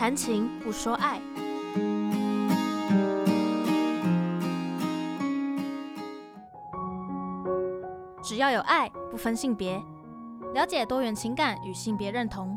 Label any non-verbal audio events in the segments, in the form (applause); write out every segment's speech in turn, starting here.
谈情不说爱，只要有爱，不分性别，了解多元情感与性别认同。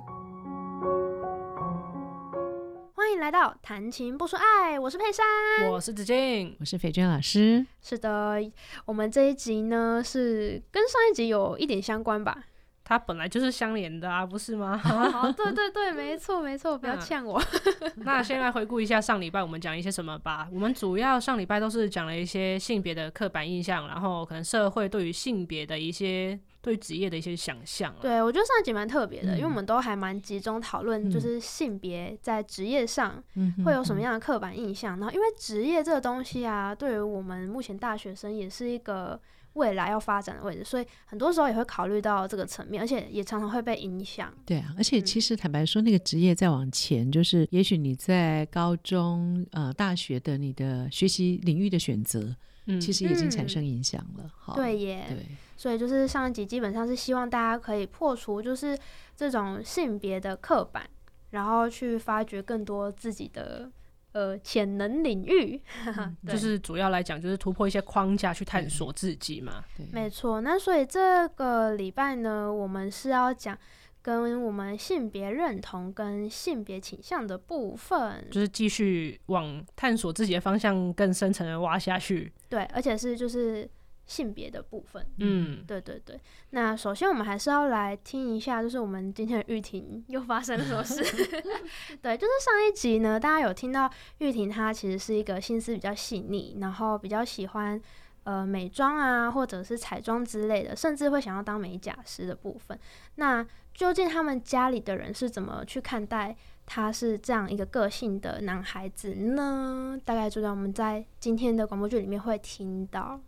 欢迎来到谈情不说爱，我是佩珊，我是子静，我是斐娟老师。是的，我们这一集呢是跟上一集有一点相关吧。它本来就是相连的啊，(laughs) 不是吗？好，对对对，没错没错，不要 (laughs) 呛我。(laughs) 那先来回顾一下上礼拜我们讲一些什么吧。我们主要上礼拜都是讲了一些性别的刻板印象，然后可能社会对于性别的一些对职业的一些想象。对，我觉得上一集蛮特别的，嗯、因为我们都还蛮集中讨论，就是性别在职业上会有什么样的刻板印象。嗯、然后，因为职业这个东西啊，对于我们目前大学生也是一个。未来要发展的位置，所以很多时候也会考虑到这个层面，而且也常常会被影响。对啊，而且其实坦白说，那个职业再往前，就是也许你在高中、呃大学的你的学习领域的选择，嗯，其实已经产生影响了。嗯、对耶。对，所以就是上一集基本上是希望大家可以破除就是这种性别的刻板，然后去发掘更多自己的。呃，潜能领域，(laughs) 嗯、就是主要来讲，就是突破一些框架去探索自己嘛。对，没错。那所以这个礼拜呢，我们是要讲跟我们性别认同跟性别倾向的部分，就是继续往探索自己的方向更深层的挖下去。对，而且是就是。性别的部分，嗯，对对对。那首先我们还是要来听一下，就是我们今天的玉婷又发生了什么事？(laughs) 对，就是上一集呢，大家有听到玉婷她其实是一个心思比较细腻，然后比较喜欢呃美妆啊，或者是彩妆之类的，甚至会想要当美甲师的部分。那究竟他们家里的人是怎么去看待他是这样一个个性的男孩子呢？大概就在我们在今天的广播剧里面会听到。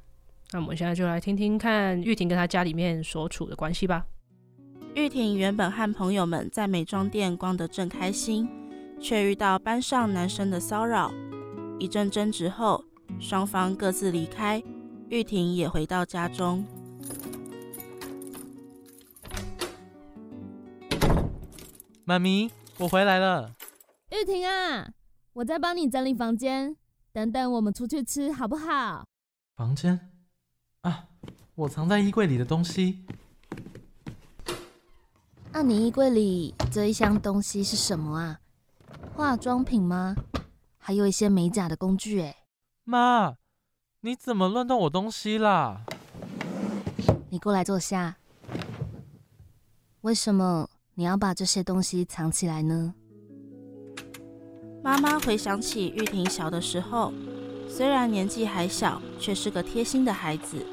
那我们现在就来听听看玉婷跟她家里面所处的关系吧。玉婷原本和朋友们在美妆店逛得正开心，却遇到班上男生的骚扰。一阵争执后，双方各自离开，玉婷也回到家中。妈咪，我回来了。玉婷啊，我在帮你整理房间，等等我们出去吃好不好？房间。啊！我藏在衣柜里的东西。那、啊、你衣柜里这一箱东西是什么啊？化妆品吗？还有一些美甲的工具哎。妈，你怎么乱动我东西啦？你过来坐下。为什么你要把这些东西藏起来呢？妈妈回想起玉婷小的时候，虽然年纪还小，却是个贴心的孩子。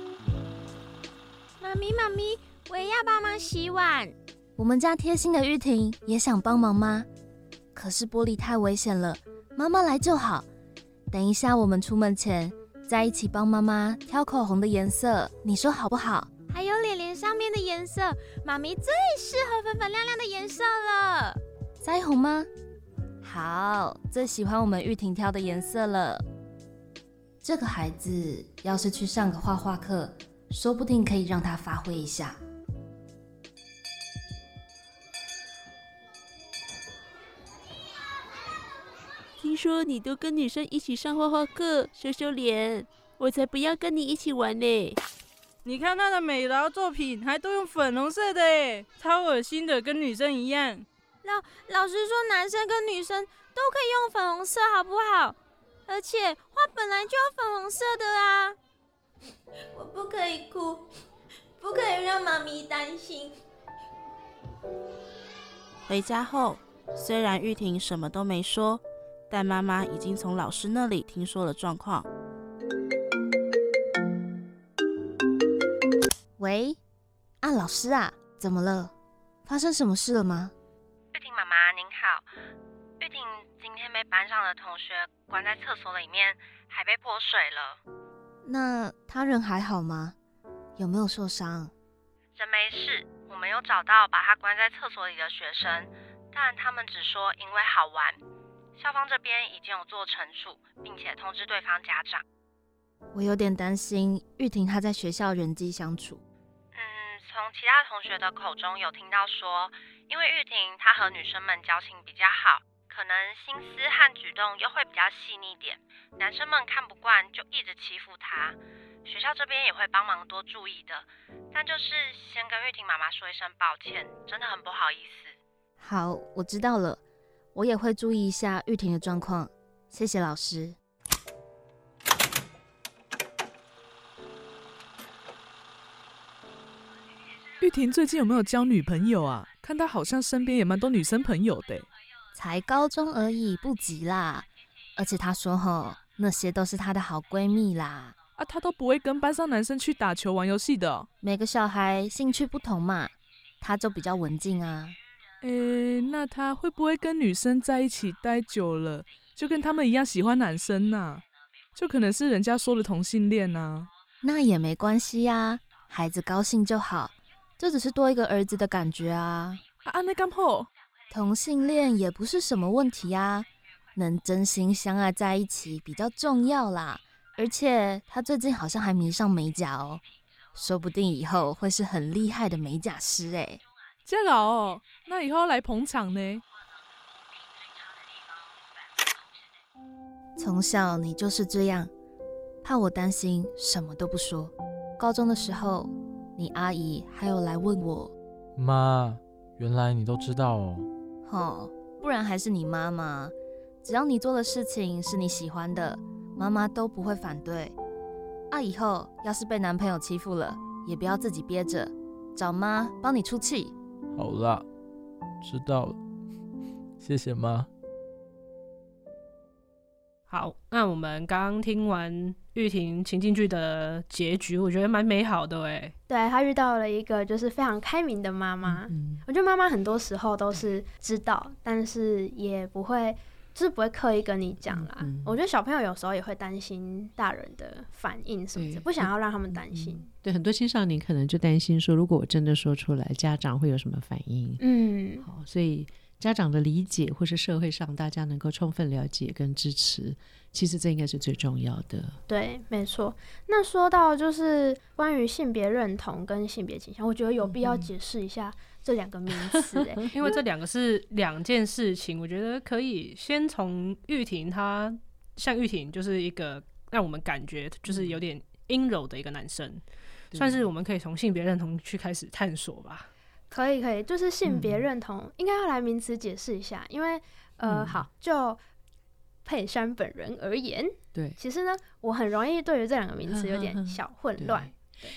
妈咪，妈咪，我也要帮忙洗碗。我们家贴心的玉婷也想帮忙吗？可是玻璃太危险了，妈妈来就好。等一下我们出门前再一起帮妈妈挑口红的颜色，你说好不好？还有脸脸上面的颜色，妈咪最适合粉粉亮亮的颜色了。腮红吗？好，最喜欢我们玉婷挑的颜色了。这个孩子要是去上个画画课。说不定可以让他发挥一下。听说你都跟女生一起上画画课，羞羞脸，我才不要跟你一起玩呢！你看他的美劳作品，还都用粉红色的诶，超恶心的，跟女生一样。老老师说，男生跟女生都可以用粉红色，好不好？而且画本来就要粉红色的啊。我不可以哭，不可以让妈咪担心。回家后，虽然玉婷什么都没说，但妈妈已经从老师那里听说了状况。喂，啊，老师啊，怎么了？发生什么事了吗？玉婷妈妈您好，玉婷今天被班上的同学关在厕所里面，还被泼水了。那他人还好吗？有没有受伤？人没事，我们有找到把他关在厕所里的学生，但他们只说因为好玩。校方这边已经有做惩处，并且通知对方家长。我有点担心玉婷她在学校人际相处。嗯，从其他同学的口中有听到说，因为玉婷她和女生们交情比较好，可能心思和举动又会比较细腻点，男生们看不惯就一直欺负他。学校这边也会帮忙多注意的，但就是先跟玉婷妈妈说一声抱歉，真的很不好意思。好，我知道了，我也会注意一下玉婷的状况。谢谢老师。玉婷最近有没有交女朋友啊？看她好像身边也蛮多女生朋友的。才高中而已，不急啦。而且她说吼，那些都是她的好闺蜜啦。啊，她都不会跟班上男生去打球、玩游戏的哦。每个小孩兴趣不同嘛，她就比较文静啊。诶，那她会不会跟女生在一起待久了，就跟他们一样喜欢男生呐？就可能是人家说的同性恋呐？那也没关系呀，孩子高兴就好，这只是多一个儿子的感觉啊。啊，那刚好，同性恋也不是什么问题啊，能真心相爱在一起比较重要啦。而且他最近好像还迷上美甲哦，说不定以后会是很厉害的美甲师哎。这老哦，那以后来捧场呢？从小你就是这样，怕我担心，什么都不说。高中的时候，你阿姨还有来问我。妈，原来你都知道哦。哦，不然还是你妈妈。只要你做的事情是你喜欢的，妈妈都不会反对。啊，以后要是被男朋友欺负了，也不要自己憋着，找妈帮你出气。好啦，知道了，谢谢妈。好，那我们刚刚听完玉婷情境剧的结局，我觉得蛮美好的哎。对，她遇到了一个就是非常开明的妈妈。嗯，我觉得妈妈很多时候都是知道，但是也不会，就是不会刻意跟你讲啦。嗯，我觉得小朋友有时候也会担心大人的反应什么的，不想要让他们担心。对，很多青少年可能就担心说，如果我真的说出来，家长会有什么反应？嗯，好，所以家长的理解或是社会上大家能够充分了解跟支持，其实这应该是最重要的。对，没错。那说到就是关于性别认同跟性别倾向，我觉得有必要解释一下这两个名词，哎，(laughs) 因为这两个是两件事情。我觉得可以先从玉婷，她像玉婷就是一个让我们感觉就是有点阴柔的一个男生。算是我们可以从性别认同去开始探索吧。可以，可以，就是性别认同应该要来名词解释一下，因为呃，好，就佩珊本人而言，对，其实呢，我很容易对于这两个名词有点小混乱。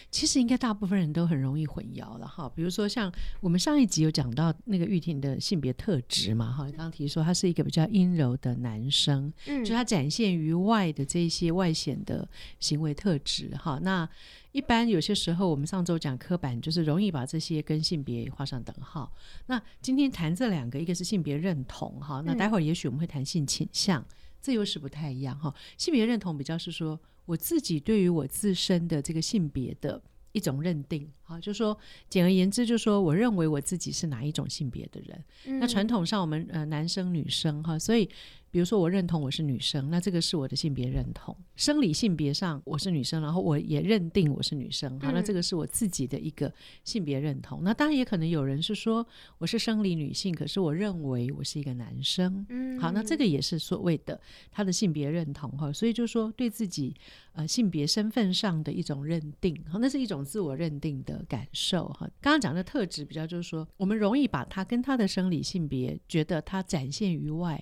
其实应该大部分人都很容易混淆了哈，比如说像我们上一集有讲到那个玉婷的性别特质嘛哈，刚刚提说他是一个比较阴柔的男生，嗯，就他展现于外的这些外显的行为特质哈。那一般有些时候我们上周讲刻板，就是容易把这些跟性别画上等号。那今天谈这两个，一个是性别认同哈，那待会儿也许我们会谈性倾向，这又是不太一样哈。性别认同比较是说。我自己对于我自身的这个性别的一种认定，啊，就说简而言之，就说我认为我自己是哪一种性别的人。嗯、那传统上我们呃男生女生哈，所以。比如说，我认同我是女生，那这个是我的性别认同。生理性别上我是女生，然后我也认定我是女生，好，那这个是我自己的一个性别认同。那当然也可能有人是说我是生理女性，可是我认为我是一个男生。嗯，好，那这个也是所谓的他的性别认同哈。所以就说对自己呃性别身份上的一种认定，好，那是一种自我认定的感受哈。刚刚讲的特质比较就是说，我们容易把他跟他的生理性别觉得他展现于外。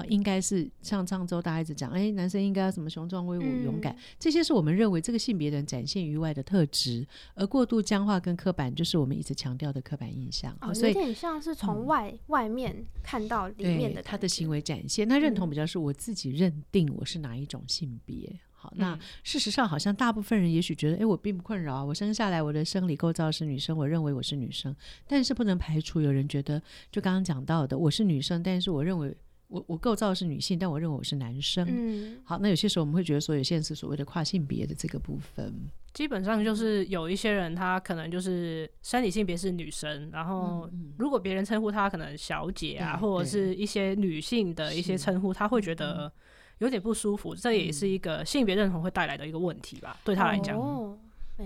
好，应该是像上周大家一直讲，哎、欸，男生应该要什么雄壮威武、勇敢，这些是我们认为这个性别人展现于外的特质，而过度僵化跟刻板，就是我们一直强调的刻板印象。哦，有点像是从外、嗯、外面看到里面的他的行为展现。那认同比较是我自己认定我是哪一种性别。好，那事实上好像大部分人也许觉得，哎、欸，我并不困扰，我生下来我的生理构造是女生，我认为我是女生，但是不能排除有人觉得，就刚刚讲到的，我是女生，但是我认为。我我构造是女性，但我认为我是男生。嗯，好，那有些时候我们会觉得说，有些人是所谓的跨性别的这个部分。基本上就是有一些人，他可能就是生理性别是女生，然后如果别人称呼他可能小姐啊，或者是一些女性的一些称呼，他会觉得有点不舒服。这也是一个性别认同会带来的一个问题吧？对他来讲，哦，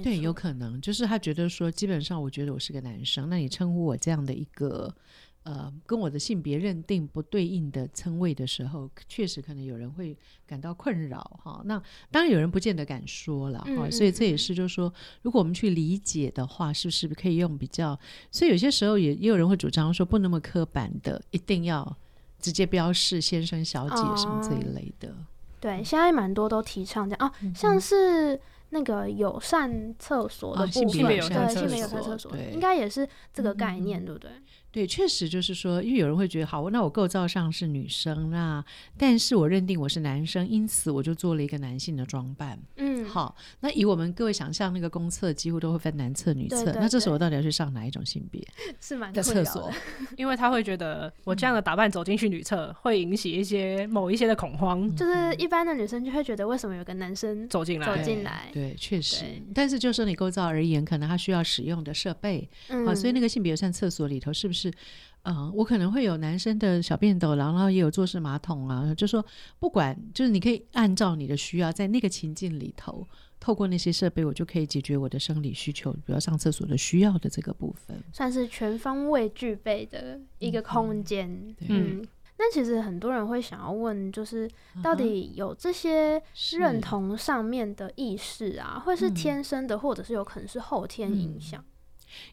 对，有可能就是他觉得说，基本上我觉得我是个男生，那你称呼我这样的一个。呃，跟我的性别认定不对应的称谓的时候，确实可能有人会感到困扰哈。那当然有人不见得敢说了哈，嗯嗯，所以这也是就是说，如果我们去理解的话，是不是可以用比较？所以有些时候也也有人会主张说，不那么刻板的，一定要直接标示先生、小姐什么这一类的。哦、对，现在蛮多都提倡这样哦，像是那个友善厕所的部分，性别友善厕所，应该也是这个概念，嗯、对不对？对，确实就是说，因为有人会觉得，好，那我构造上是女生，那但是我认定我是男生，因此我就做了一个男性的装扮。嗯，好，那以我们各位想象，那个公厕几乎都会分男厕、女厕，对对对，那这时候我到底要去上哪一种性别？(laughs) 是蛮的厕所，(laughs) 因为他会觉得我这样的打扮走进去女厕，嗯、会引起一些某一些的恐慌。就是一般的女生就会觉得，为什么有个男生走进来？走进来，对，确实。但是就说你构造而言，可能他需要使用的设备，嗯，好，所以那个性别友善厕所里头是不是？嗯，我可能会有男生的小便斗，然后也有坐式马桶啊。就说不管，就是你可以按照你的需要，在那个情境里头，透过那些设备，我就可以解决我的生理需求，比如上厕所的需要的这个部分，算是全方位具备的一个空间。嗯，嗯，那其实很多人会想要问，就是到底有这些认同上面的意识啊，会是天生的，或者是有可能是后天影响？嗯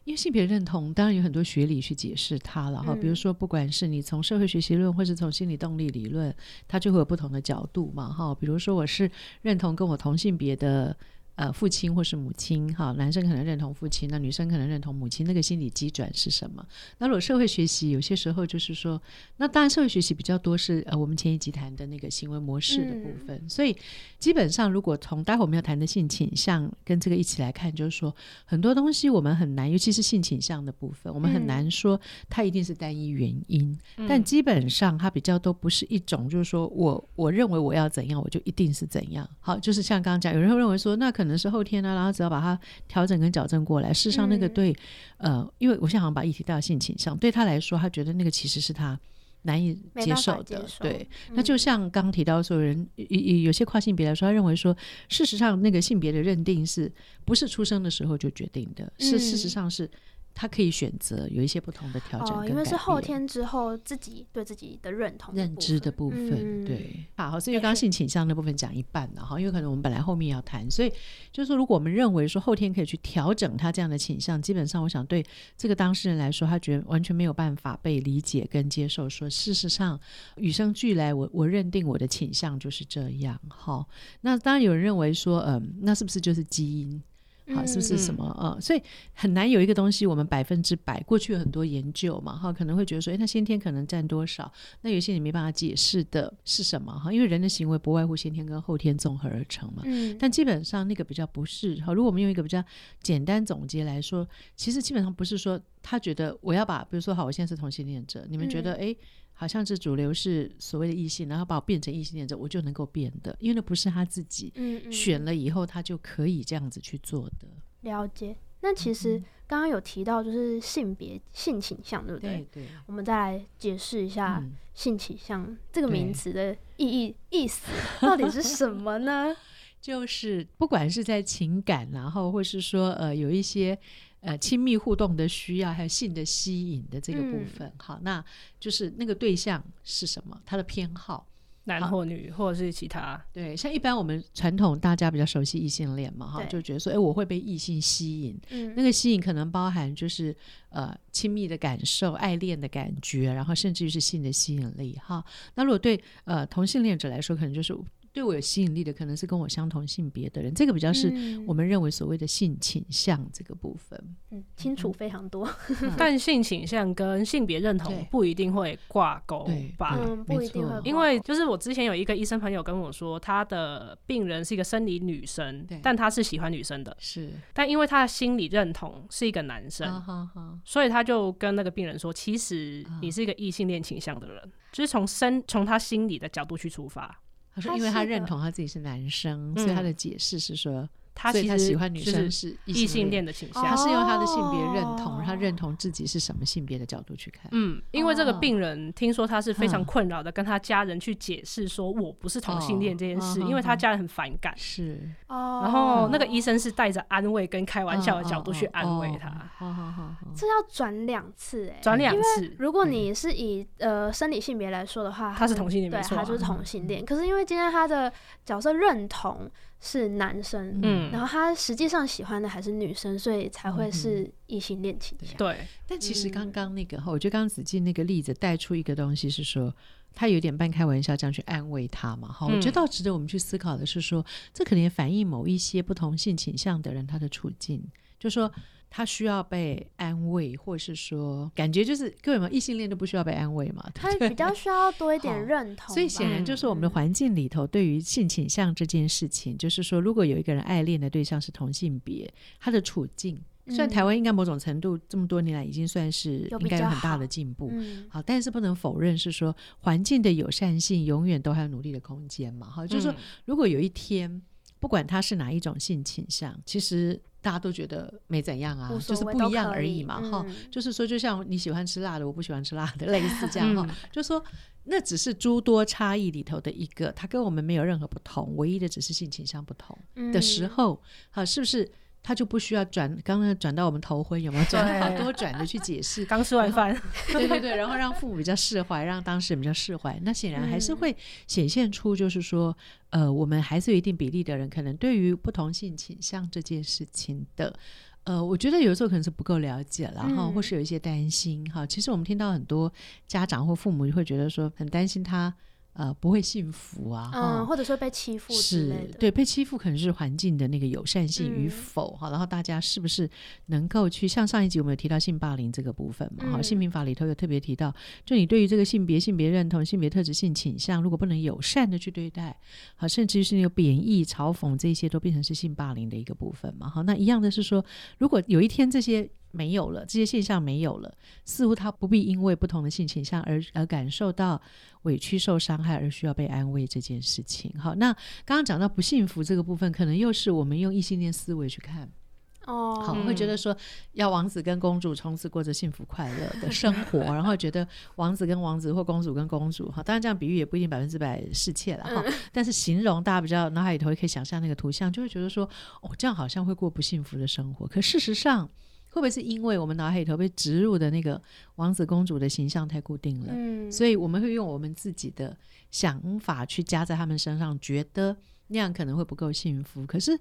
因为性别认同当然有很多学理去解释它了哈，比如说不管是你从社会学习论或是从心理动力理论，它就会有不同的角度嘛哈。比如说我是认同跟我同性别的。呃，父亲或是母亲，哈，男生可能认同父亲，那女生可能认同母亲，那个心理机转是什么？那如果社会学习，有些时候就是说，那当然社会学习比较多是呃，我们前一集谈的那个行为模式的部分。嗯、所以基本上，如果从待会我们要谈的性倾向跟这个一起来看，就是说很多东西我们很难，尤其是性倾向的部分，我们很难说它一定是单一原因。嗯、但基本上它比较都不是一种，就是说我我认为我要怎样，我就一定是怎样。好，就是像刚刚讲，有人会认为说那可。可能是后天呢、啊，然后只要把它调整跟矫正过来。事实上，那个对，嗯、呃，因为我现在好像把议题带到性倾向，对他来说，他觉得那个其实是他难以接受的。受对，嗯、那就像刚提到说，人有有些跨性别来说，他认为说，事实上那个性别的认定是不是出生的时候就决定的？是、嗯、事实上是。他可以选择有一些不同的调整，哦，因为是后天之后自己对自己的认同的认知的部分，嗯、对。好，所以刚刚性倾向那部分讲一半了哈，因为可能我们本来后面要谈，所以就是说，如果我们认为说后天可以去调整他这样的倾向，基本上我想对这个当事人来说，他觉得完全没有办法被理解跟接受。说事实上与生俱来，我我认定我的倾向就是这样。哈，那当然有人认为说，嗯，那是不是就是基因？好，是不是什么啊、嗯？所以很难有一个东西，我们百分之百。过去有很多研究嘛，哈，可能会觉得说，诶，那先天可能占多少？那有些你没办法解释的是什么？哈，因为人的行为不外乎先天跟后天综合而成嘛。嗯。但基本上那个比较不是哈。如果我们用一个比较简单总结来说，其实基本上不是说他觉得我要把，比如说好，我现在是同性恋者，你们觉得诶。好像是主流是所谓的异性，然后把我变成异性恋者，我就能够变的，因为那不是他自己选了以后，他就可以这样子去做的。了解。那其实刚刚有提到就是性别性倾向，对不对？对，对。我们再来解释一下性倾向这个名词的意义意思 (laughs) 到底是什么呢？就是不管是在情感，然后或是说呃有一些。呃，亲密互动的需要，还有性的吸引的这个部分，嗯、好，那就是那个对象是什么？他的偏好，男或女，或者是其他？对，像一般我们传统大家比较熟悉异性恋嘛，哈，就觉得说，哎，我会被异性吸引，嗯，那个吸引可能包含就是呃亲密的感受、爱恋的感觉，然后甚至于是性的吸引力，哈。那如果对呃同性恋者来说，可能就是。对我有吸引力的，可能是跟我相同性别的人，这个比较是我们认为所谓的性倾向这个部分。嗯，清楚非常多。(laughs) 但性倾向跟性别认同不一定会挂钩吧？嗯，不一定会。因为就是我之前有一个医生朋友跟我说，他的病人是一个生理女生，但他是喜欢女生的。是。但因为他的心理认同是一个男生，所以他就跟那个病人说，其实你是一个异性恋倾向的人，就是从生从他心理的角度去出发。他说：“因为他认同他自己是男生，所以他的解释是说，他其实喜欢女生是异性恋的倾向，他是用他的性别认同，他认同自己是什么性别的角度去看。嗯，因为这个病人听说他是非常困扰的，跟他家人去解释说我不是同性恋这件事，因为他家人很反感。是哦，然后那个医生是带着安慰跟开玩笑的角度去安慰他。好好好，这要转两次哎，转两次。如果你是以呃生理性别来说的话，他是同性恋，对，没错，他就是同性恋。可是因为今天他的角色认同是男生，嗯，然后他实际上喜欢的还是女生，所以才会是异性恋倾向。对，但其实刚刚那个哈，我觉得刚刚子静那个例子带出一个东西是说，他有点半开玩笑这样去安慰他嘛，哈，我觉得倒值得我们去思考的是说，这可能也反映某一些不同性倾向的人他的处境，就说。他需要被安慰，或是说，感觉就是各位嘛，异性恋都不需要被安慰嘛？他比较需要多一点认同。所以显然就是我们的环境里头，对于性倾向这件事情，嗯、就是说，如果有一个人爱恋的对象是同性别，他的处境，虽然台湾应该某种程度这么多年来已经算是应该有很大的进步，好，嗯、好，但是不能否认是说环境的友善性永远都还有努力的空间嘛，哈，就是说，如果有一天，不管他是哪一种性倾向，其实。大家都觉得没怎样啊，就是不一样而已嘛，哈、嗯，就是说，就像你喜欢吃辣的，我不喜欢吃辣的，(laughs) 类似这样哈，嗯、就说那只是诸多差异里头的一个，它跟我们没有任何不同，唯一的只是性倾向不同的时候，好、嗯，是不是？他就不需要转，刚刚转到我们头婚有没有转好多转的去解释？(laughs) 刚吃完饭，(laughs) 对对对，然后让父母比较释怀，让当事人比较释怀。那显然还是会显现出，就是说，嗯、呃，我们还是有一定比例的人，可能对于不同性倾向这件事情的，呃，我觉得有时候可能是不够了解，然后或是有一些担心哈。其实我们听到很多家长或父母会觉得说，很担心他。呃，不会幸福啊，嗯，或者说被欺负是对，被欺负可能是环境的那个友善性与否哈，嗯、然后大家是不是能够去像上一集我们有提到性霸凌这个部分嘛？哈、嗯，性平法里头有特别提到，就你对于这个性别、性别认同、性别特质、性倾向，如果不能友善的去对待，好，甚至是那个贬义、嘲讽这些都变成是性霸凌的一个部分嘛？哈，那一样的是说，如果有一天这些。没有了，这些现象没有了，似乎他不必因为不同的性倾向而而感受到委屈、受伤害，而需要被安慰这件事情。好，那刚刚讲到不幸福这个部分，可能又是我们用异性恋思维去看哦，好，会觉得说要王子跟公主从此过着幸福快乐的生活，然后觉得王子跟王子或公主跟公主，哈，当然这样比喻也不一定百分之百适切了哈，但是形容大家比较脑海里头也可以想象那个图像，就会觉得说哦，这样好像会过不幸福的生活，可事实上。会不会是因为我们脑海里头被植入的那个王子公主的形象太固定了，嗯，所以我们会用我们自己的想法去加在他们身上，觉得那样可能会不够幸福。可是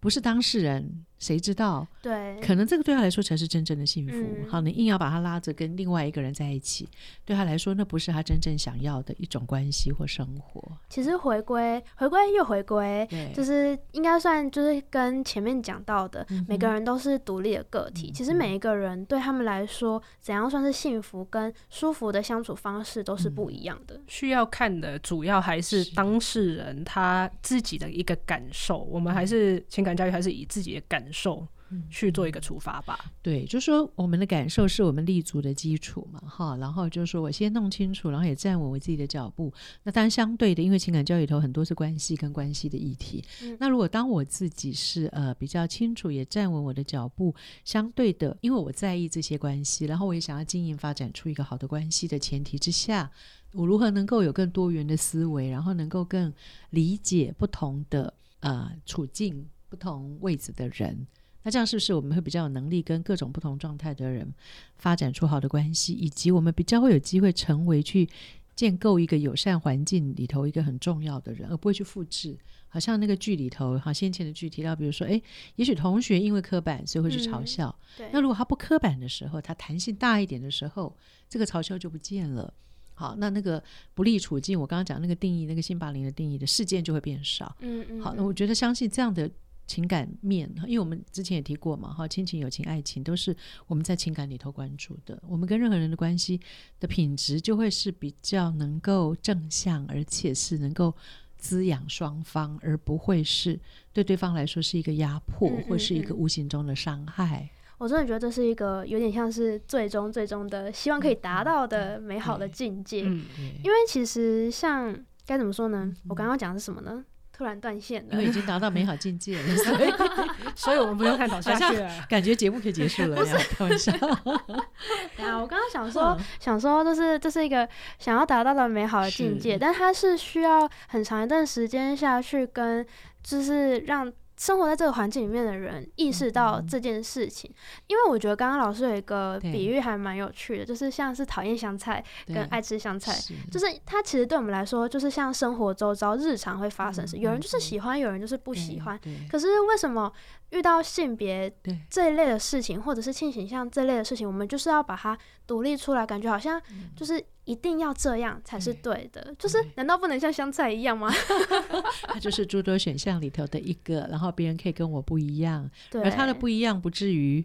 不是当事人。谁知道？对，可能这个对他来说才是真正的幸福。嗯、好，你硬要把他拉着跟另外一个人在一起，对他来说那不是他真正想要的一种关系或生活。其实回归，回归又回归，就是应该算就是跟前面讲到的，嗯、每个人都是独立的个体。嗯、其实每一个人对他们来说，怎样算是幸福跟舒服的相处方式都是不一样的。嗯、需要看的主要还是当事人他自己的一个感受。我们还是情感教育，还是以自己的感受。感受去做一个出发吧。对，就是说我们的感受是我们立足的基础嘛，哈。然后就是说我先弄清楚，然后也站稳我自己的脚步。那当然相对的，因为情感教育里头很多是关系跟关系的议题。嗯、那如果当我自己是呃比较清楚，也站稳我的脚步，相对的，因为我在意这些关系，然后我也想要经营发展出一个好的关系的前提之下，我如何能够有更多元的思维，然后能够更理解不同的呃处境。不同位置的人，那这样是不是我们会比较有能力跟各种不同状态的人发展出好的关系，以及我们比较会有机会成为去建构一个友善环境里头一个很重要的人，而不会去复制。好像那个剧里头，好先前的剧提到，比如说，诶，也许同学因为刻板，所以会去嘲笑。嗯、对。那如果他不刻板的时候，他弹性大一点的时候，这个嘲笑就不见了。好，那那个不利处境，我刚刚讲那个定义，那个性霸凌的定义的事件就会变少。嗯嗯。好，那我觉得相信这样的。情感面，因为我们之前也提过嘛，哈，亲情、友情、爱情都是我们在情感里头关注的。我们跟任何人的关系的品质，就会是比较能够正向，而且是能够滋养双方，而不会是对对方来说是一个压迫，嗯嗯嗯，或是一个无形中的伤害。我真的觉得这是一个有点像是最终最终的希望可以达到的美好的境界。嗯，因为其实像该怎么说呢？我刚刚讲的是什么呢？突然断线了，因为已经达到美好境界了，所以 (laughs) 所以我们不用探讨下去了，感觉节目可以结束了。开玩笑。对啊，我刚刚想说，嗯、想说，就是这是一个想要达到的美好的境界，但它是需要很长一段时间下去跟，就是让。生活在这个环境里面的人意识到这件事情，因为我觉得刚刚老师有一个比喻还蛮有趣的，就是像是讨厌香菜跟爱吃香菜，就是它其实对我们来说就是像生活周遭日常会发生的事，有人就是喜欢，有人就是不喜欢。可是为什么遇到性别这一类的事情，或者是性倾向这类的事情，我们就是要把它独立出来，感觉好像就是。一定要这样才是对的，对，就是难道不能像香菜一样吗？(laughs) 它就是诸多选项里头的一个，然后别人可以跟我不一样，对，而他的不一样不至于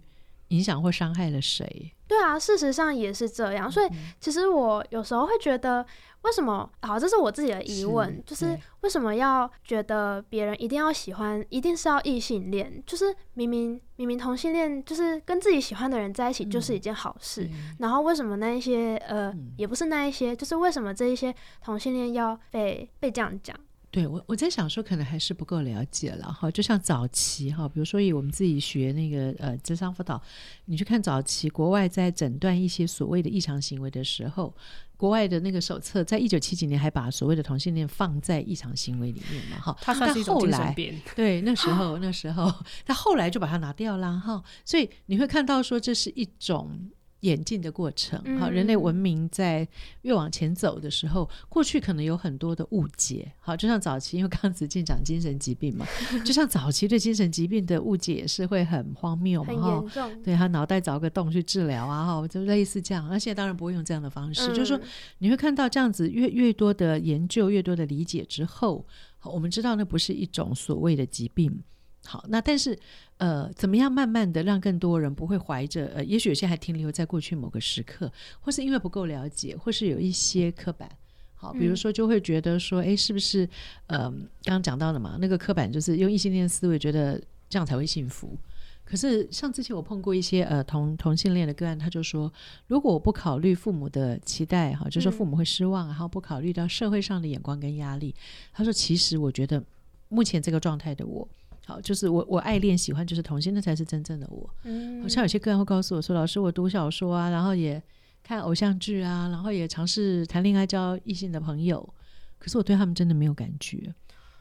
影响或伤害了谁。对啊，事实上也是这样，所以其实我有时候会觉得。为什么？好，这是我自己的疑问，是就是为什么要觉得别人一定要喜欢，一定是要异性恋？就是明明明明同性恋，就是跟自己喜欢的人在一起就是一件好事。嗯、然后为什么那一些呃、嗯，也不是那一些，就是为什么这一些同性恋要被被这样讲？对我，我在想说，可能还是不够了解了哈。就像早期哈，比如说以我们自己学那个呃智商辅导，你去看早期国外在诊断一些所谓的异常行为的时候，国外的那个手册在一九七几年还把所谓的同性恋放在异常行为里面嘛哈。它算是一种精神病。对，那时候那时候，(laughs) 他后来就把它拿掉了哈。所以你会看到说，这是一种。演进的过程，好，人类文明在越往前走的时候，过去可能有很多的误解，好，就像早期，因为刚子进讲精神疾病嘛，(laughs) 就像早期对精神疾病的误解也是会很荒谬嘛，哈，对他脑袋凿个洞去治疗啊，哈，就类似这样。那现在当然不会用这样的方式，嗯、就是说你会看到这样子越越多的研究，越多的理解之后，我们知道那不是一种所谓的疾病。好，那但是，呃，怎么样慢慢的让更多人不会怀着，呃，也许有些还停留在过去某个时刻，或是因为不够了解，或是有一些刻板，好，比如说就会觉得说，哎、嗯，是不是，呃，刚刚讲到的嘛，那个刻板就是用异性恋思维，觉得这样才会幸福。可是像之前我碰过一些呃同同性恋的个案，他就说，如果我不考虑父母的期待，哈，就说父母会失望，然后不考虑到社会上的眼光跟压力，他说，其实我觉得目前这个状态的我。好，就是我我爱恋喜欢就是同性，那才是真正的我。嗯，好像有些个人会告诉我说，老师，我读小说啊，然后也看偶像剧啊，然后也尝试谈恋爱交异性的朋友，可是我对他们真的没有感觉。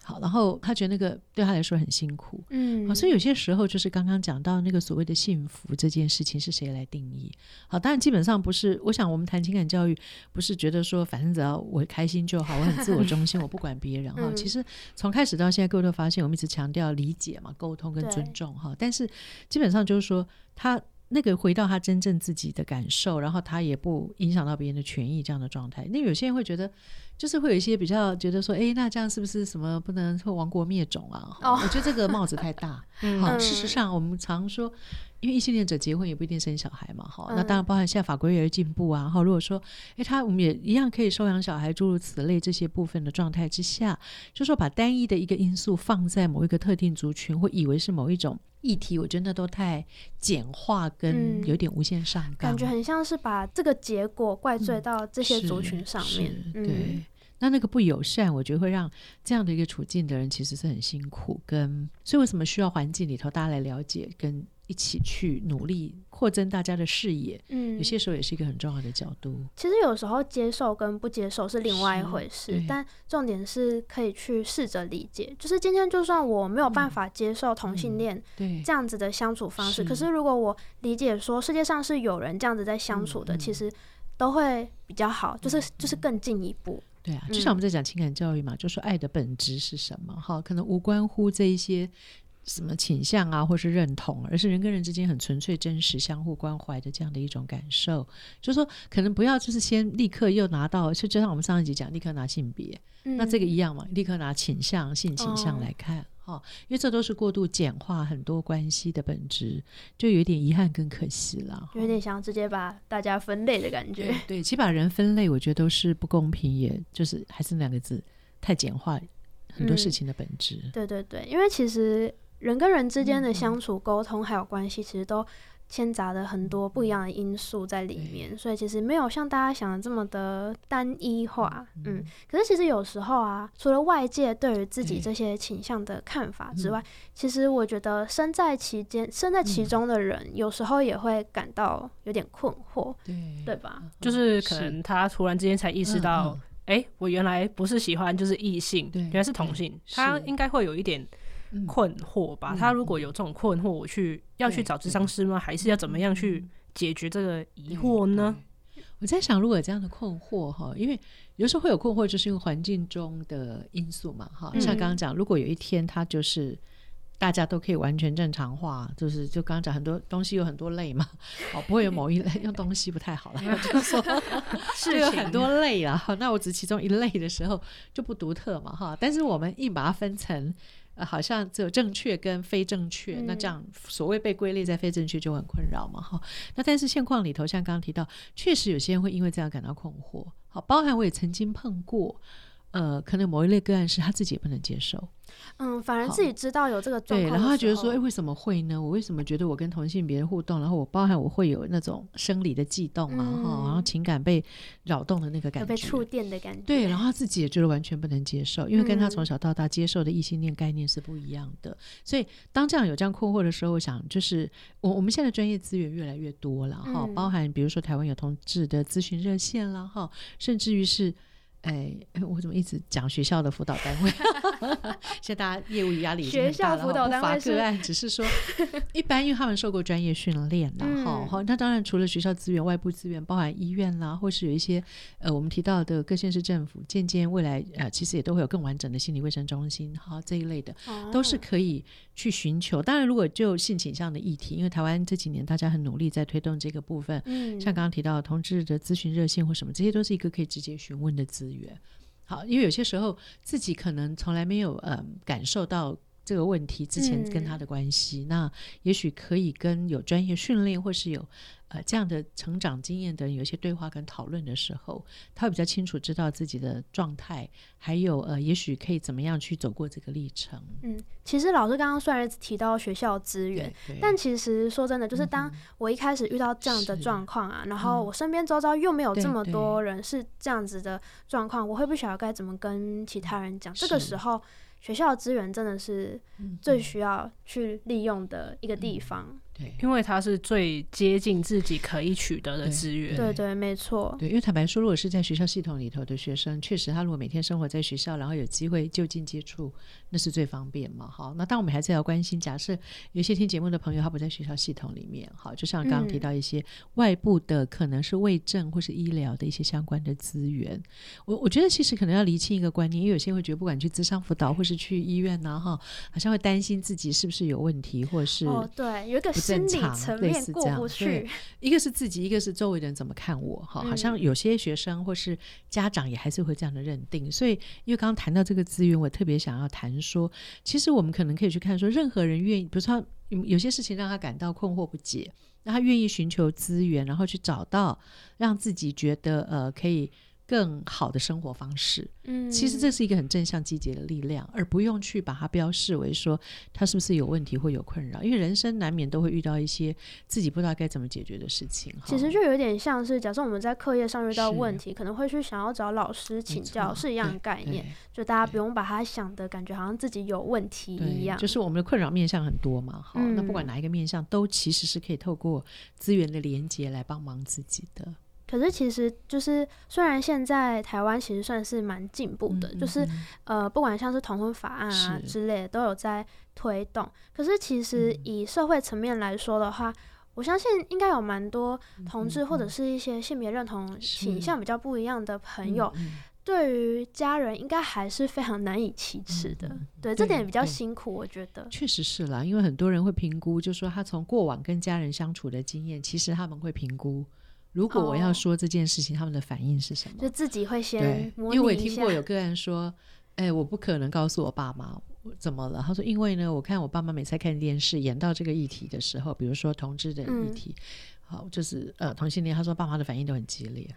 好，然后他觉得那个对他来说很辛苦，嗯，好，所以有些时候就是刚刚讲到那个所谓的幸福这件事情是谁来定义？好，当然基本上不是，我想我们谈情感教育不是觉得说反正只要我开心就好，我很自我中心，我不管别人 (laughs) 哈、嗯。其实从开始到现在，各位都发现我们一直强调理解嘛、沟通跟尊重哈，但是基本上就是说他。那个回到他真正自己的感受，然后他也不影响到别人的权益这样的状态。那有些人会觉得，就是会有一些比较觉得说，哎，那这样是不是什么不能会亡国灭种啊？哦，我觉得这个帽子太大。(laughs) 好、嗯，事实上我们常说。因为异性恋者结婚也不一定生小孩嘛，哈、嗯，那当然包含现在法规也有进步啊，哈。如果说，诶，他我们也一样可以收养小孩，诸如此类这些部分的状态之下，就说把单一的一个因素放在某一个特定族群，或以为是某一种议题，我觉得那都太简化，跟有点无限上纲、嗯，感觉很像是把这个结果怪罪到这些族群上面，嗯、对。那那个不友善，我觉得会让这样的一个处境的人其实是很辛苦，跟所以为什么需要环境里头大家来了解，跟一起去努力扩增大家的视野，嗯，有些时候也是一个很重要的角度。其实有时候接受跟不接受是另外一回事，但重点是可以去试着理解。就是今天就算我没有办法接受同性恋这样子的相处方式，嗯嗯，可是如果我理解说世界上是有人这样子在相处的，其实都会比较好，就是就是更进一步。对啊，就像我们在讲情感教育嘛，嗯、就说爱的本质是什么？哈，可能无关乎这一些什么倾向啊，或是认同，而是人跟人之间很纯粹、真实、相互关怀的这样的一种感受。就是说，可能不要就是先立刻又拿到，就就像我们上一集讲，立刻拿性别、嗯，那这个一样嘛，立刻拿倾向、性倾向来看。哦哦，因为这都是过度简化很多关系的本质，就有点遗憾跟可惜了。有点想直接把大家分类的感觉。对，对，其实把人分类，我觉得都是不公平，也就是还是那两个字，太简化很多事情的本质。嗯。对对对，因为其实人跟人之间的相处、沟通还有关系，其实都。牵杂了很多不一样的因素在里面，所以其实没有像大家想的这么的单一化。嗯，可是其实有时候啊，除了外界对于自己这些倾向的看法之外，其实我觉得身在其间、身在其中的人，有时候也会感到有点困惑，对对吧？就是可能他突然之间才意识到，哎，我原来不是喜欢就是异性，原来是同性，他应该会有一点。困惑吧，他如果有这种困惑，我去要去找智商师吗？还是要怎么样去解决这个疑惑呢？我在想，如果有这样的困惑哈，因为有时候会有困惑，就是因为环境中的因素嘛哈。像刚刚讲，如果有一天他就是大家都可以完全正常化，就是就刚刚讲很多东西有很多类嘛，哦，不会有某一类用东西不太好了，(laughs) 就是说是有很多类啊。那我只其中一类的时候就不独特嘛哈。但是我们硬把它分成。呃，好像只有正确跟非正确，嗯、那这样所谓被归类在非正确就很困扰嘛，哈。那但是现况里头，像刚刚提到，确实有些人会因为这样感到困惑，好，包含我也曾经碰过。呃，可能某一类个案是他自己也不能接受，嗯，反而自己知道有这个状况，对，然后他觉得说，哎，为什么会呢？我为什么觉得我跟同性别人互动，然后我包含我会有那种生理的悸动啊，哈、嗯，然后情感被扰动的那个感觉，被触电的感。觉，对，然后他自己也觉得完全不能接受，因为跟他从小到大接受的异性恋概念是不一样的，嗯、所以当这样有这样困惑的时候，我想就是我我们现在专业资源越来越多了哈，包含比如说台湾有同志的咨询热线了哈，甚至于是。哎，我怎么一直讲学校的辅导单位？(laughs) 现在大家业务压力学校辅导单位不乏个案，只是说 (laughs) 一般，因为他们受过专业训练了，哈、嗯，好，那当然除了学校资源、外部资源，包含医院啦，或是有一些呃，我们提到的各县市政府，渐渐未来呃，其实也都会有更完整的心理卫生中心，哈，这一类的都是可以去寻求。当然，如果就性倾向的议题，因为台湾这几年大家很努力在推动这个部分，嗯，像刚刚提到的同志的咨询热线或什么，这些都是一个可以直接询问的资源。好，因为有些时候自己可能从来没有呃感受到这个问题之前跟他的关系，嗯、那也许可以跟有专业训练或是有。呃，这样的成长经验的人有一些对话跟讨论的时候，他会比较清楚知道自己的状态，还有呃，也许可以怎么样去走过这个历程。嗯，其实老师刚刚虽然提到学校资源，但其实说真的，就是当我一开始遇到这样的状况啊，嗯、然后我身边周遭又没有这么多人是这样子的状况，我会不晓得该怎么跟其他人讲。这个时候，学校资源真的是最需要去利用的一个地方。嗯对，因为它是最接近自己可以取得的资源。对对，没错。对，因为坦白说，如果是在学校系统里头的学生，确实他如果每天生活在学校，然后有机会就近接触，那是最方便嘛。好，那当我们还是要关心，假设有些听节目的朋友他不在学校系统里面，好，就像刚刚提到一些外部的，可能是卫政或是医疗的一些相关的资源。嗯、我我觉得其实可能要厘清一个观念，因为有些人会觉得，不管去咨商辅导或是去医院呢，哈，好像会担心自己是不是有问题，或者是哦，对，有一个。心理层面过不去，一个是自己，一个是周围人怎么看我，哈，好像有些学生或是家长也还是会这样的认定。所以，因为刚刚谈到这个资源，我特别想要谈说，其实我们可能可以去看说，任何人愿意，比如说有些事情让他感到困惑不解，那他愿意寻求资源，然后去找到让自己觉得呃可以。更好的生活方式，嗯，其实这是一个很正向积极的力量，而不用去把它标示为说他是不是有问题或有困扰，因为人生难免都会遇到一些自己不知道该怎么解决的事情。其实就有点像是，假设我们在课业上遇到问题，可能会去想要找老师请教，是一样的概念。就大家不用把它想的感觉好像自己有问题一样。就是我们的困扰面向很多嘛，好，嗯，那不管哪一个面向，都其实是可以透过资源的连接来帮忙自己的。可是其实就是，虽然现在台湾其实算是蛮进步的，嗯嗯嗯，就是呃，不管像是同婚法案啊之类的都有在推动。可是其实以社会层面来说的话，嗯、我相信应该有蛮多同志或者是一些性别认同倾向比较不一样的朋友，对于家人应该还是非常难以启齿的。对，这点比较辛苦，我觉得。确实是啦，因为很多人会评估，就说他从过往跟家人相处的经验，其实他们会评估。如果我要说这件事情，他们的反应是什么？就自己会先模拟一下。因为我也听过有个人说：“哎，我不可能告诉我爸妈怎么了。”他说：“因为呢，我看我爸妈每次看电视演到这个议题的时候，比如说同志的议题，好，就是呃同性恋，他说爸妈的反应都很激烈。(gasps) ”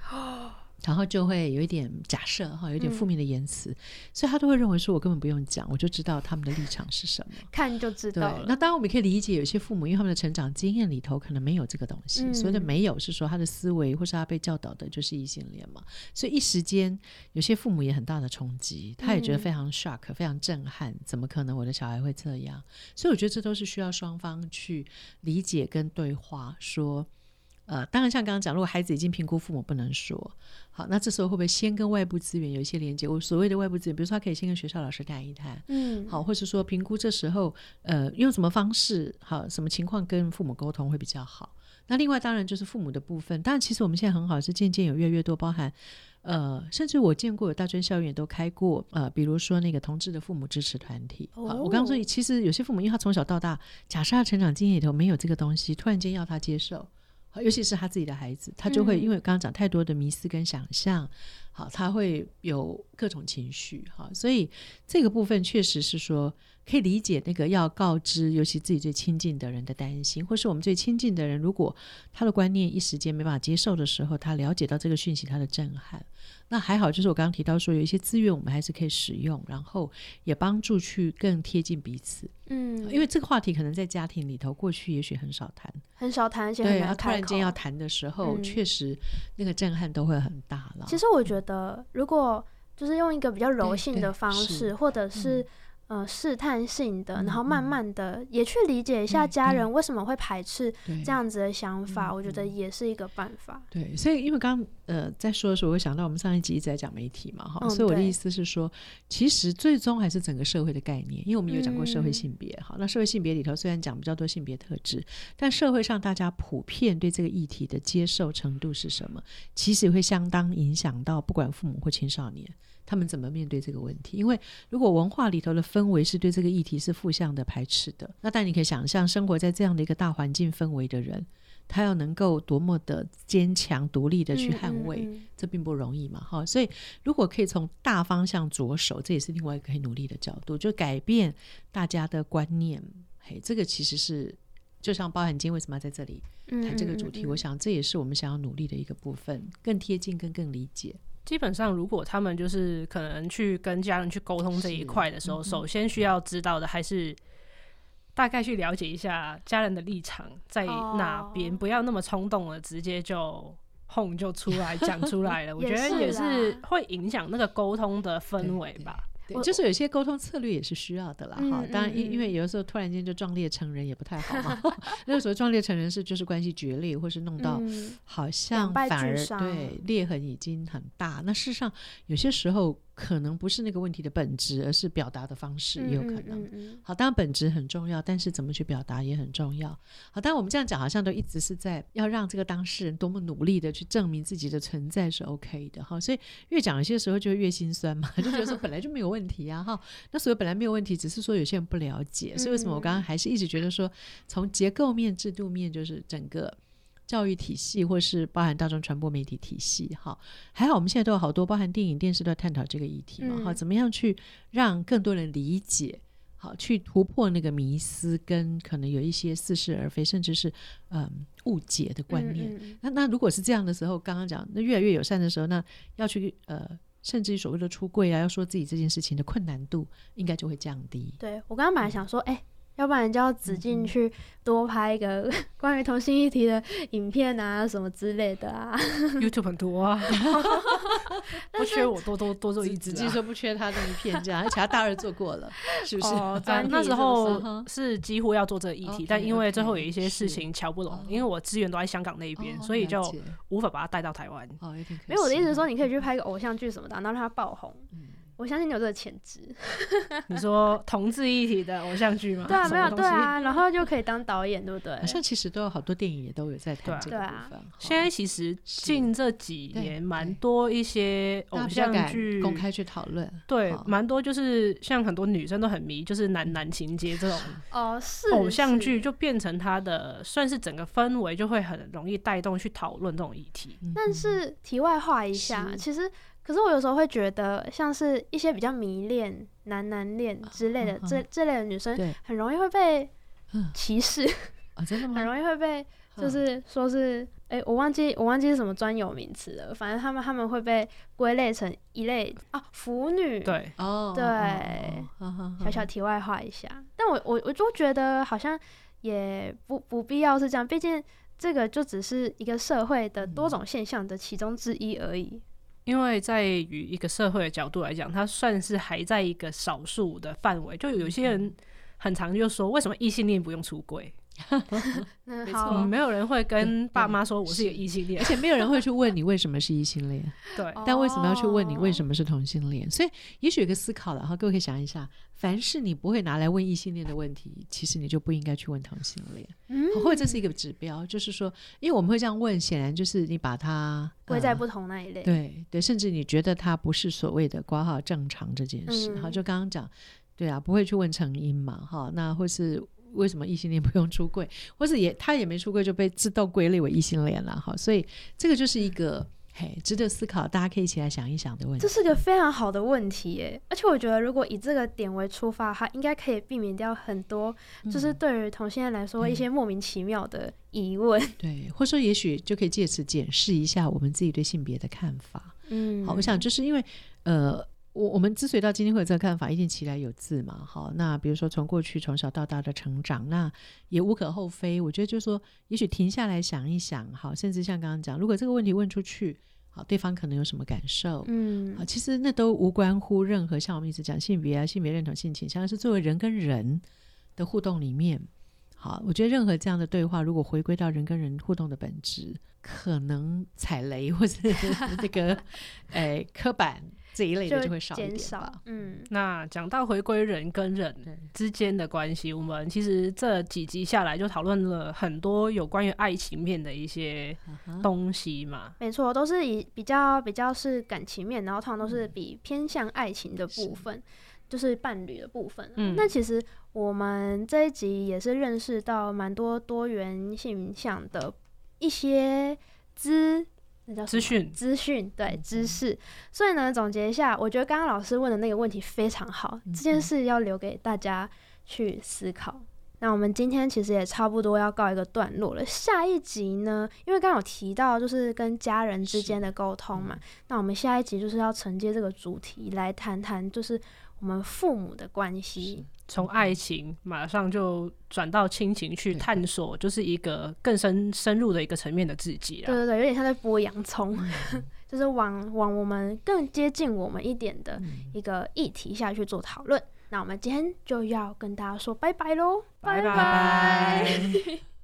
然后就会有一点假设哈，有一点负面的言辞，嗯、所以他都会认为说，我根本不用讲，我就知道他们的立场是什么，看就知道了。那当然我们可以理解，有些父母因为他们的成长经验里头可能没有这个东西，嗯、所谓的没有是说他的思维或是他被教导的就是异性恋嘛，所以一时间有些父母也很大的冲击，他也觉得非常 shock，、嗯、非常震撼，怎么可能我的小孩会这样？所以我觉得这都是需要双方去理解跟对话说。呃，当然，像刚刚讲，如果孩子已经评估，父母不能说。好，那这时候会不会先跟外部资源有一些连接？我所谓的外部资源，比如说他可以先跟学校老师谈一谈，嗯，好，或是说评估这时候，呃，用什么方式，好，什么情况跟父母沟通会比较好？那另外当然就是父母的部分。当然，其实我们现在很好，是渐渐有越来越多包含，呃，甚至我见过有大专校园都开过，呃，比如说那个同志的父母支持团体。好，我刚刚说，其实有些父母因为他从小到大，假设他成长经验里头没有这个东西，突然间要他接受。尤其是他自己的孩子，他就会因为刚刚讲太多的迷思跟想象，嗯、好，他会有各种情绪，哈，所以这个部分确实是说可以理解那个要告知，尤其自己最亲近的人的担心，或是我们最亲近的人，如果他的观念一时间没办法接受的时候，他了解到这个讯息，他的震撼。那还好，就是我刚刚提到说，有一些资源我们还是可以使用，然后也帮助去更贴近彼此。嗯，因为这个话题可能在家庭里头过去也许很少谈，很少谈。对，突然间要谈的时候，嗯、确实那个震撼都会很大了。其实我觉得，如果就是用一个比较柔性的方式，或者是。嗯呃，试探性的，然后慢慢的也去理解一下家人为什么会排斥这样子的想法，我觉得也是一个办法。对，所以因为刚刚呃在说的时候，我想到我们上一集一直在讲媒体嘛，哈、嗯，所以我的意思是说，其实最终还是整个社会的概念，因为我们有讲过社会性别，好、嗯，那社会性别里头虽然讲比较多性别特质，但社会上大家普遍对这个议题的接受程度是什么，其实会相当影响到不管父母或青少年。他们怎么面对这个问题？因为如果文化里头的氛围是对这个议题是负向的排斥的，那但你可以想象，生活在这样的一个大环境氛围的人，他要能够多么的坚强独立的去捍卫，嗯嗯嗯，这并不容易嘛。哈，所以如果可以从大方向着手，这也是另外一个可以努力的角度，就改变大家的观念。嘿，这个其实是就像包含今天为什么要在这里谈这个主题，嗯嗯嗯，我想这也是我们想要努力的一个部分，更贴近、更更理解。基本上，如果他们就是可能去跟家人去沟通这一块的时候，首先需要知道的还是大概去了解一下家人的立场在哪边，不要那么冲动了直接就哄就出来讲出来了。(laughs) 我觉得也是会影响那个沟通的氛围吧。对，就是有些沟通策略也是需要的啦，哈。当然，因因为有的时候突然间就壮烈成人也不太好嘛。(laughs) 那个时候壮烈成人是就是关系决裂，或是弄到好像反而对裂痕已经很大。那事实上有些时候。可能不是那个问题的本质，而是表达的方式也有可能。嗯嗯嗯、好，当然本质很重要，但是怎么去表达也很重要。好，当然我们这样讲，好像都一直是在要让这个当事人多么努力的去证明自己的存在是 OK 的。哈，所以越讲有些时候就会越心酸嘛，就觉得说本来就没有问题啊。哈，那所以本来没有问题，只是说有些人不了解。所以为什么我刚刚还是一直觉得说，从结构面、制度面，就是整个。教育体系，或是包含大众传播媒体体系，哈，还好我们现在都有好多包含电影、电视都在探讨这个议题嘛，哈、嗯，怎么样去让更多人理解，好，去突破那个迷思跟可能有一些似是而非，甚至是嗯误解的观念。嗯嗯、那那如果是这样的时候，刚刚讲那越来越友善的时候，那要去呃，甚至于所谓的出柜啊，要说自己这件事情的困难度，应该就会降低。对，我刚刚本来想说，哎、嗯。要不然就要紫禁去多拍一个 (laughs) 关于同性议题的影片啊，什么之类的啊。YouTube 很多啊，(laughs) 不缺我多多多做一支。紫禁说不缺他那一片这样，而且他大二做过了，(laughs) 是不是？那时候是几乎要做这个议题，但因为最后有一些事情瞧不拢，因为我资源都在香港那一边，所以就无法把他带到台湾。哦，没有，我的意思是说，你可以去拍个偶像剧什么的，然后让他爆红。我相信你有这个潜质。(laughs) 你说同志一体的偶像剧吗？对啊，没有对啊，然后就可以当导演，对不对？好像其实都有好多电影也都有在谈这个部分。现在其实近这几年蛮多一些偶像剧公开去讨论。对，蛮多就是像很多女生都很迷，就是男男情节这种哦，是偶像剧就变成它的算是整个氛围就会很容易带动去讨论这种议题。但是题外话一下，其实。可是我有时候会觉得，像是一些比较迷恋男男恋之类的，啊、这这类的女生，很容易会被歧视，啊，真的吗？很容易会被，就是说是哎、欸，我忘记我忘记是什么专有名词了。反正他们他们会被归类成一类啊，腐女。对，哦，对，小小题外话一下。但我我我就觉得好像也不不必要是这样，毕竟这个就只是一个社会的多种现象的其中之一而已。因为在于一个社会的角度来讲，它算是还在一个少数的范围。就有些人很常就说，为什么异性恋不用出柜？(laughs) 没错，没有人会跟爸妈说我是一个异性恋，而且没有人会去问你为什么是异性恋。(laughs) 对，但为什么要去问你为什么是同性恋？所以也许有个思考了哈，各位可以想一下，凡是你不会拿来问异性恋的问题，其实你就不应该去问同性恋。嗯，或者这是一个指标，就是说，因为我们会这样问，显然就是你把它归在不同那一类。呃、对对，甚至你觉得它不是所谓的挂号正常这件事。好、嗯，就刚刚讲，对啊，不会去问成因嘛，哈，那或是。为什么异性恋不用出柜，(laughs) 或者也他也没出柜就被自动归类为异性恋了哈？所以这个就是一个嘿值得思考，大家可以一起来想一想的问题。这是个非常好的问题耶，而且我觉得如果以这个点为出发，它应该可以避免掉很多，就是对于同性恋来说一些莫名其妙的疑问。嗯、对，或者说也许就可以借此检视一下我们自己对性别的看法。嗯，好，我想就是因为呃。我我们之所以到今天会有这个看法，一定其来有字嘛。好，那比如说从过去从小到大的成长，那也无可厚非。我觉得就是说，也许停下来想一想，好，甚至像刚刚讲，如果这个问题问出去，好，对方可能有什么感受？嗯，好，其实那都无关乎任何像我们一直讲性别啊、性别认同、性倾向，是作为人跟人的互动里面，好，我觉得任何这样的对话，如果回归到人跟人互动的本质，可能踩雷或者这 (laughs) 个诶刻板。这一类的就会少一点吧。嗯，那讲到回归人跟人之间的关系，我们其实这几集下来就讨论了很多有关于爱情面的一些东西嘛。没错，都是以比较比较是感情面，然后通常都是比偏向爱情的部分，是就是伴侣的部分。嗯，那其实我们这一集也是认识到蛮多多元性向的一些资。资讯，资讯，对，知识。所以呢，总结一下，我觉得刚刚老师问的那个问题非常好，这件事要留给大家去思考。那我们今天其实也差不多要告一个段落了。下一集呢，因为刚刚有提到就是跟家人之间的沟通嘛，那我们下一集就是要承接这个主题来谈谈，就是我们父母的关系。从爱情马上就转到亲情去探索，就是一个更深深入的一个层面的自己了。对对对，有点像在剥洋葱，(laughs) 就是往往我们更接近我们一点的一个议题下去做讨论。那我们今天就要跟大家说拜拜喽，拜拜。(laughs)